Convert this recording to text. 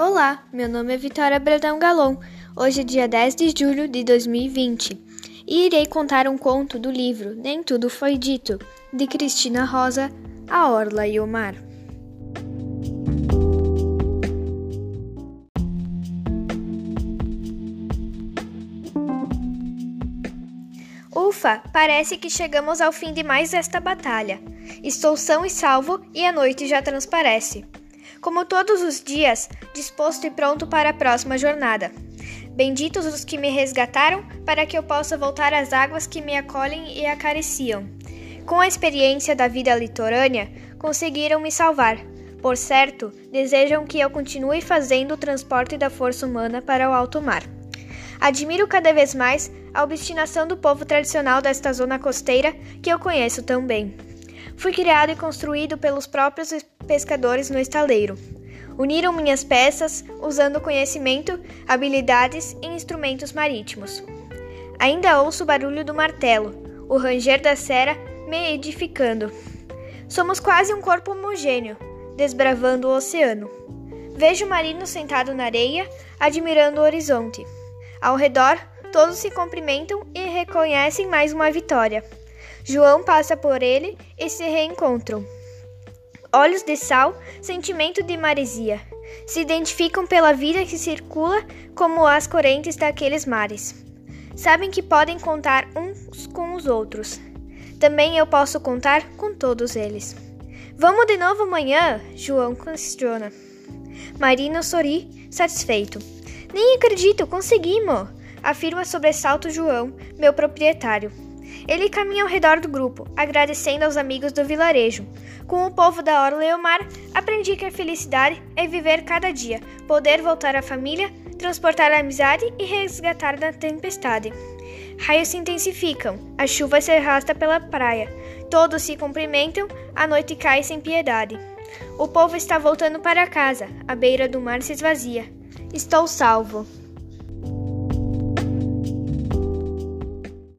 Olá, meu nome é Vitória Bradão Galon. Hoje é dia 10 de julho de 2020 e irei contar um conto do livro Nem Tudo Foi Dito, de Cristina Rosa, A Orla e o Mar. Ufa, parece que chegamos ao fim de mais esta batalha. Estou são e salvo e a noite já transparece. Como todos os dias, disposto e pronto para a próxima jornada. Benditos os que me resgataram, para que eu possa voltar às águas que me acolhem e acariciam. Com a experiência da vida litorânea, conseguiram me salvar. Por certo, desejam que eu continue fazendo o transporte da força humana para o alto mar. Admiro cada vez mais a obstinação do povo tradicional desta zona costeira que eu conheço tão bem. Fui criado e construído pelos próprios pescadores no estaleiro. Uniram minhas peças usando conhecimento, habilidades e instrumentos marítimos. Ainda ouço o barulho do martelo, o ranger da cera me edificando. Somos quase um corpo homogêneo, desbravando o oceano. Vejo o marino sentado na areia, admirando o horizonte. Ao redor, todos se cumprimentam e reconhecem mais uma vitória. João passa por ele e se reencontram. Olhos de sal, sentimento de maresia, se identificam pela vida que circula como as correntes daqueles mares. Sabem que podem contar uns com os outros. Também eu posso contar com todos eles. Vamos de novo amanhã? João questiona. Marino sorri, satisfeito. Nem acredito, conseguimos! Afirma sobressalto João, meu proprietário. Ele caminha ao redor do grupo, agradecendo aos amigos do vilarejo. Com o povo da Orla e o mar, aprendi que a felicidade é viver cada dia, poder voltar à família, transportar a amizade e resgatar da tempestade. Raios se intensificam, a chuva se arrasta pela praia, todos se cumprimentam, a noite cai sem piedade. O povo está voltando para casa, a beira do mar se esvazia. Estou salvo.